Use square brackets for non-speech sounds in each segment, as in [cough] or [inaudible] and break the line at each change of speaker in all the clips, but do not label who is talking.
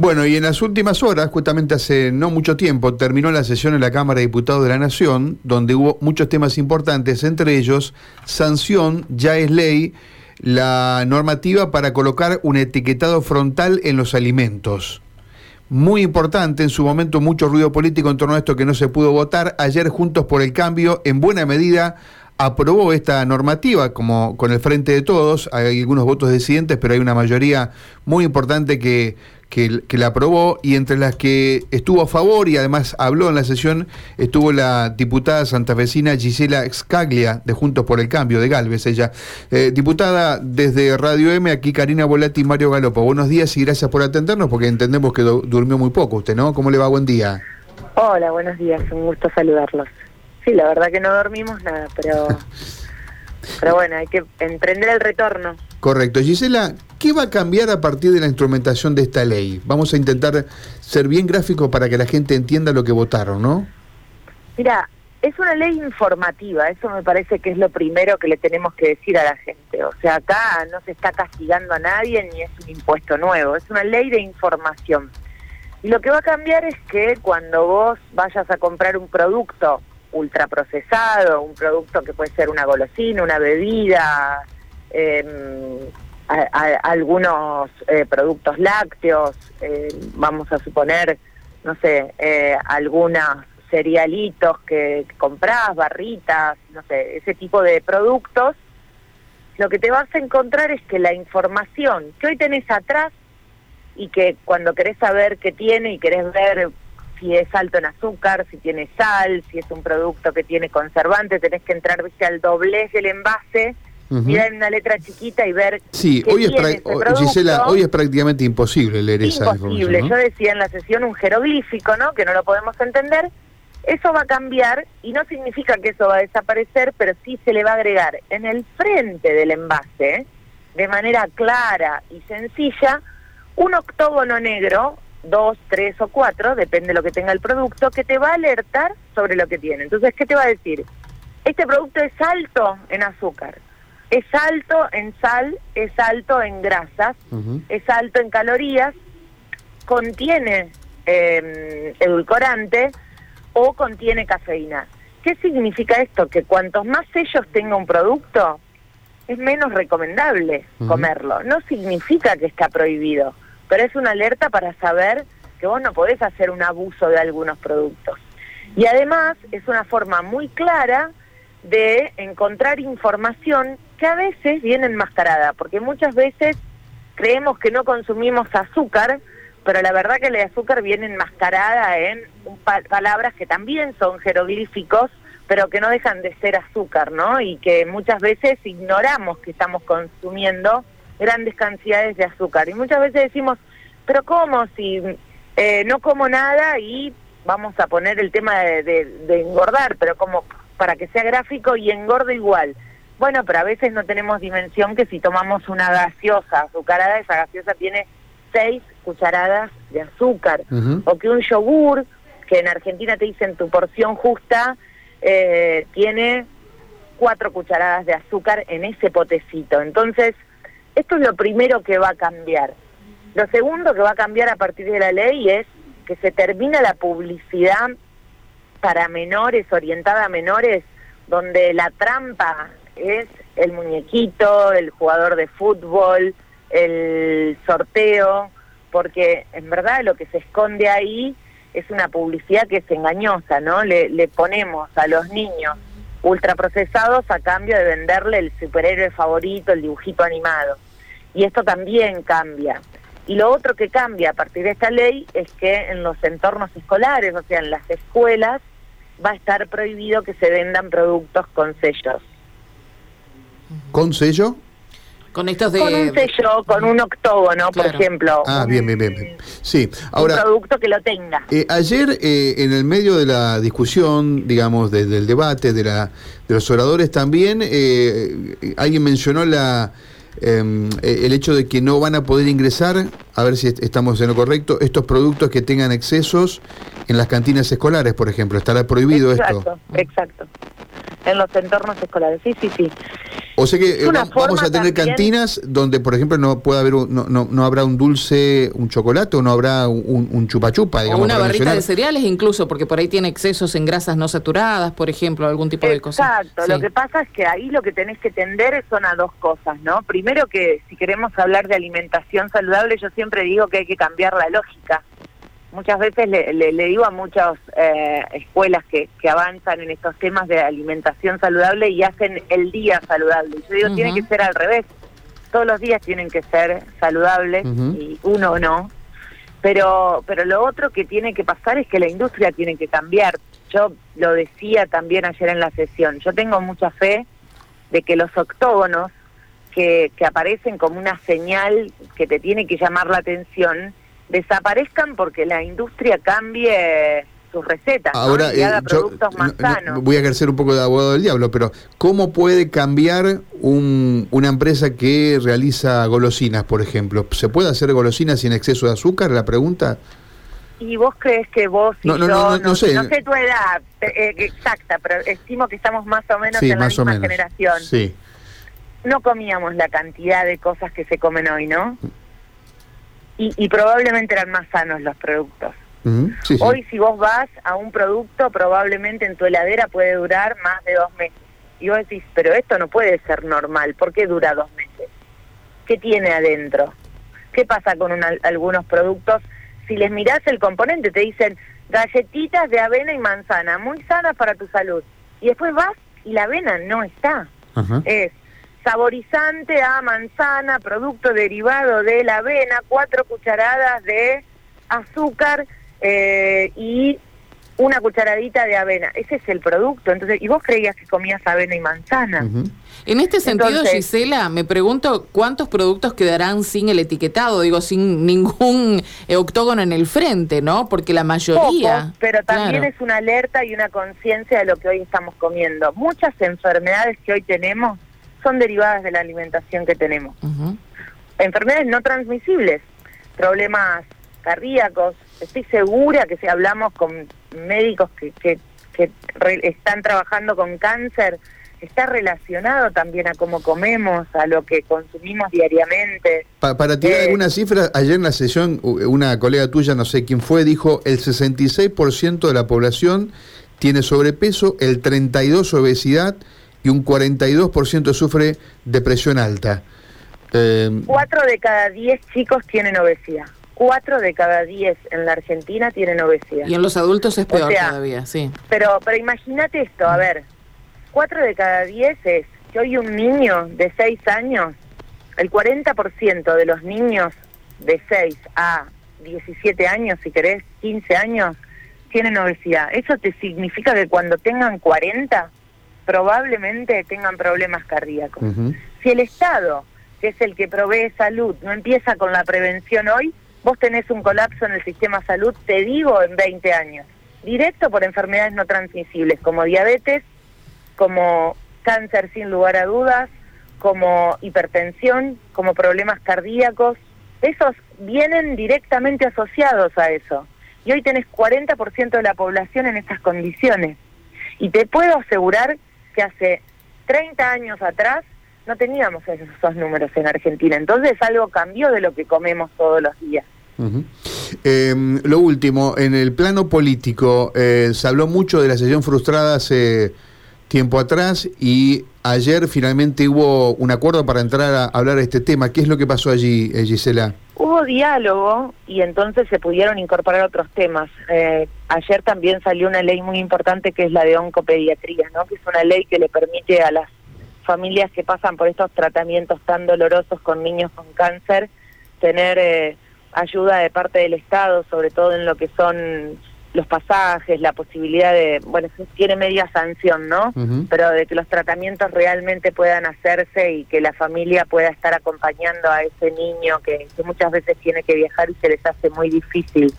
Bueno, y en las últimas horas, justamente hace no mucho tiempo, terminó la sesión en la Cámara de Diputados de la Nación, donde hubo muchos temas importantes, entre ellos, sanción, ya es ley, la normativa para colocar un etiquetado frontal en los alimentos. Muy importante, en su momento mucho ruido político en torno a esto que no se pudo votar. Ayer Juntos por el Cambio, en buena medida, aprobó esta normativa como con el frente de todos. Hay algunos votos disidentes, pero hay una mayoría muy importante que que, la aprobó y entre las que estuvo a favor y además habló en la sesión estuvo la diputada santafesina Gisela Excaglia de Juntos por el Cambio, de Galvez ella. Eh, diputada desde Radio M, aquí Karina Volati y Mario Galopo. Buenos días y gracias por atendernos porque entendemos que durmió muy poco usted, ¿no? ¿Cómo le va? Buen día.
Hola, buenos días, un gusto saludarlos. Sí, la verdad que no dormimos nada, pero... [laughs] pero bueno, hay que emprender el retorno.
Correcto. Gisela, ¿qué va a cambiar a partir de la instrumentación de esta ley? Vamos a intentar ser bien gráficos para que la gente entienda lo que votaron, ¿no?
Mira, es una ley informativa, eso me parece que es lo primero que le tenemos que decir a la gente. O sea, acá no se está castigando a nadie ni es un impuesto nuevo, es una ley de información. Y lo que va a cambiar es que cuando vos vayas a comprar un producto ultraprocesado, un producto que puede ser una golosina, una bebida, eh, algunos eh, productos lácteos, eh, vamos a suponer, no sé, eh, algunos cerealitos que, compras, barritas, no sé, ese tipo de productos, lo que te vas a encontrar es que la información que hoy tenés atrás y que cuando querés saber qué tiene y querés ver si es alto en azúcar, si tiene sal, si es un producto que tiene conservante, tenés que entrar ¿viste, al doblez del envase mirar una letra chiquita y ver.
Sí, hoy es, Gisela, hoy es prácticamente imposible leer esa.
Imposible, yo decía en la sesión un jeroglífico, ¿no? Que no lo podemos entender. Eso va a cambiar y no significa que eso va a desaparecer, pero sí se le va a agregar en el frente del envase, de manera clara y sencilla, un octógono negro, dos, tres o cuatro, depende de lo que tenga el producto, que te va a alertar sobre lo que tiene. Entonces, ¿qué te va a decir? Este producto es alto en azúcar es alto en sal, es alto en grasas, es alto en calorías, contiene em, edulcorante o contiene cafeína. ¿Qué significa esto? Que cuantos más sellos tenga un producto, es menos recomendable comerlo. No significa que está prohibido, pero es una alerta para saber que vos no podés hacer un abuso de algunos productos. Y además es una forma muy clara de encontrar información que a veces viene enmascarada, porque muchas veces creemos que no consumimos azúcar, pero la verdad que el azúcar viene enmascarada en palabras que también son jeroglíficos, pero que no dejan de ser azúcar, ¿no? Y que muchas veces ignoramos que estamos consumiendo grandes cantidades de azúcar. Y muchas veces decimos, pero ¿cómo si eh, no como nada y vamos a poner el tema de, de engordar, pero como para que sea gráfico y engordo igual? Bueno, pero a veces no tenemos dimensión que si tomamos una gaseosa azucarada, esa gaseosa tiene seis cucharadas de azúcar. O que un yogur, que en Argentina te dicen tu porción justa, eh, tiene cuatro cucharadas de azúcar en ese potecito. Entonces, esto es lo primero que va a cambiar. Lo segundo que va a cambiar a partir de la ley es que se termina la publicidad para menores, orientada a menores, donde la trampa es el muñequito, el jugador de fútbol, el sorteo, porque en verdad lo que se esconde ahí es una publicidad que es engañosa, ¿no? Le, le ponemos a los niños ultraprocesados a cambio de venderle el superhéroe favorito, el dibujito animado. Y esto también cambia. Y lo otro que cambia a partir de esta ley es que en los entornos escolares, o sea, en las escuelas, va a estar prohibido que se vendan productos con sellos.
¿Con sello?
Con estos de... Con un sello, con un octógono, por ejemplo.
Ah, bien, bien, bien. Sí,
ahora... Un producto que lo tenga.
Eh, ayer, eh, en el medio de la discusión, digamos, del debate, de, la, de los oradores también, eh, alguien mencionó la... Em, el hecho de que no van a poder ingresar, a ver si estamos en lo correcto, estos productos que tengan excesos en las cantinas escolares, por ejemplo. ¿Estará prohibido
esto? Exacto, exacto. en los entornos escolares. Sí, sí, sí.
O sea que eh, vamos a tener cantinas donde, por ejemplo, no puede haber, no, no, no, habrá un dulce, un chocolate o no habrá un, un chupa chupa,
digamos. O una barrita de cereales incluso, porque por ahí tiene excesos en grasas no saturadas, por ejemplo, algún tipo de
cosa. Exacto, lo que pasa es que ahí lo que tenés que tender son a dos cosas, ¿no? Primero que si queremos hablar de alimentación saludable, yo siempre digo que hay que cambiar la lógica muchas veces le, digo a muchas eh, escuelas que, que, avanzan en estos temas de alimentación saludable y hacen el día saludable. Yo digo, tiene que ser al revés. Todos los días tienen que ser saludables y uno no. Pero, pero lo otro que tiene que pasar es que la industria tiene que cambiar. Yo lo decía también ayer en la sesión. Yo tengo mucha fe de que los octógonos que, que aparecen como una señal que te tiene que llamar la atención, desaparezcan porque la industria cambie sus recetas
Ahora, y haga eh, productos más sanos. voy a ejercer un poco de abogado del diablo, pero ¿cómo puede cambiar un, una empresa que realiza golosinas, por ejemplo? ¿Se puede hacer golosinas sin exceso de azúcar? La pregunta.
¿Y vos crees que vos y
no, yo, no, sé.
no sé tu edad eh, exacta, pero estimo que estamos más o menos en la misma generación.
Sí.
No comíamos la cantidad de cosas que se comen hoy, ¿no? Y, probablemente eran más sanos los productos. Hoy si vos vas a un producto, probablemente en tu heladera puede durar más de dos meses. Y vos decís, pero esto no puede ser normal, ¿por qué dura dos meses? ¿Qué tiene adentro? ¿Qué pasa con algunos productos? Si les mirás el componente, te dicen galletitas de avena y manzana, muy sanas para tu salud. Y después vas y la avena no está. Es saborizante a manzana, producto derivado de la avena, cuatro cucharadas de azúcar eh, y una cucharadita de avena. Ese es el producto. Entonces, ¿y vos creías que comías avena y manzana?
En este sentido, Gisela, me pregunto cuántos productos quedarán sin el etiquetado, digo, sin ningún eh, octógono en el frente, ¿no? Porque la mayoría...
pero también es una alerta y una conciencia de lo que hoy estamos comiendo. Muchas enfermedades que hoy tenemos son derivadas de la alimentación que tenemos. Enfermedades no transmisibles, problemas cardíacos. Estoy segura que si hablamos con médicos que, que, están trabajando con cáncer, está relacionado también a cómo comemos, a lo que consumimos diariamente.
para tirar eh, algunas cifras, ayer en la sesión una colega tuya, no sé quién fue, dijo el 66% de la población tiene sobrepeso, el 32% obesidad, y un 42% sufre depresión alta.
Eh, Cuatro de cada diez chicos tienen obesidad. Cuatro de cada diez en la Argentina tienen obesidad.
Y en los adultos es peor todavía, sí.
Pero, pero imagínate esto, a ver, cuatro de cada diez es que hoy un niño de seis años, el 40% de los niños de 6 a 17 años, si querés, 15 años, tienen obesidad. Eso te significa que cuando tengan 40, probablemente tengan problemas cardíacos. Si el Estado, que es el que provee salud, no empieza con la prevención hoy, vos tenés un colapso en el sistema salud, te digo, en 20 años. Directo por enfermedades no transmisibles, como diabetes, como cáncer sin lugar a dudas, como hipertensión, como problemas cardíacos. Esos vienen directamente asociados a eso. Y hoy tenés 40% de la población en estas condiciones. Y te puedo asegurar hace 30 años atrás no teníamos esos, números en Argentina. Entonces algo cambió de lo que comemos todos los días.
Em, lo último, en el plano político, eh, se habló mucho de la sesión frustrada hace tiempo atrás y ayer finalmente hubo un acuerdo para entrar a hablar de este tema. ¿Qué es lo que pasó allí, eh, Gisela?
Hubo diálogo y entonces se pudieron incorporar otros temas. Eh, ayer también salió una ley muy importante que es la de oncopediatría, ¿no? que es una ley que le permite a las familias que pasan por estos tratamientos tan dolorosos con niños con cáncer tener eh, ayuda de parte del Estado, sobre todo en lo que son los pasajes, la posibilidad de, bueno, tiene media sanción, ¿no? Pero de que los tratamientos realmente puedan hacerse y que la familia pueda estar acompañando a ese niño que, muchas veces tiene que viajar y se les hace muy difícil.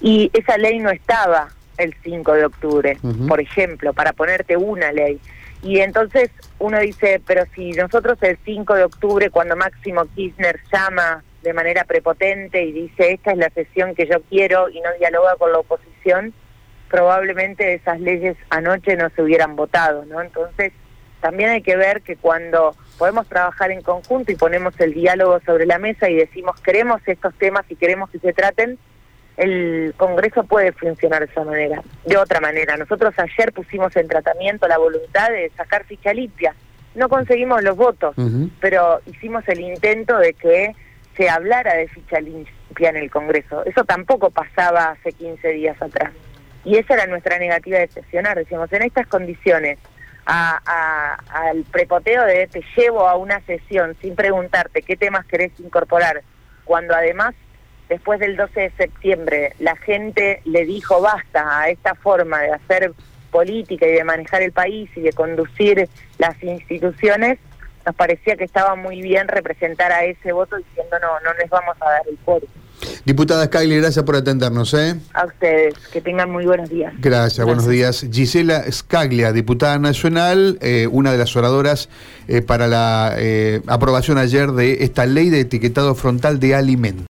Y esa ley no estaba el 5 de octubre, por ejemplo, para ponerte una ley. Y entonces uno dice, pero si nosotros el 5 de octubre, cuando Máximo Kirchner llama de manera prepotente y dice esta es la sesión que yo quiero y no dialoga con la oposición, probablemente esas leyes anoche no se hubieran votado, ¿no? Entonces, también hay que ver que cuando podemos trabajar en conjunto y ponemos el diálogo sobre la mesa y decimos queremos estos temas y queremos que se traten, el Congreso puede funcionar de esa manera, de otra manera. Nosotros ayer pusimos en tratamiento la voluntad de sacar ficha limpia. No conseguimos los votos, pero hicimos el intento de que se hablara de ficha limpia en el Congreso. Eso tampoco pasaba hace 15 días atrás. Y esa era nuestra negativa de sesionar. Decíamos, en estas condiciones, al prepoteo de te llevo a una sesión sin preguntarte qué temas querés incorporar, cuando además después del 12 de septiembre la gente le dijo basta a esta forma de hacer política y de manejar el país y de conducir las instituciones, nos parecía que estaba muy bien representar a ese voto diciendo no, no les vamos a dar el foro.
Diputada Skyler, gracias por atendernos. ¿eh?
A ustedes, que tengan muy buenos días.
Gracias, buenos días. Gisela Scaglia, diputada nacional, eh, una de las oradoras eh, para la eh, aprobación ayer de esta ley de etiquetado frontal de alimentos.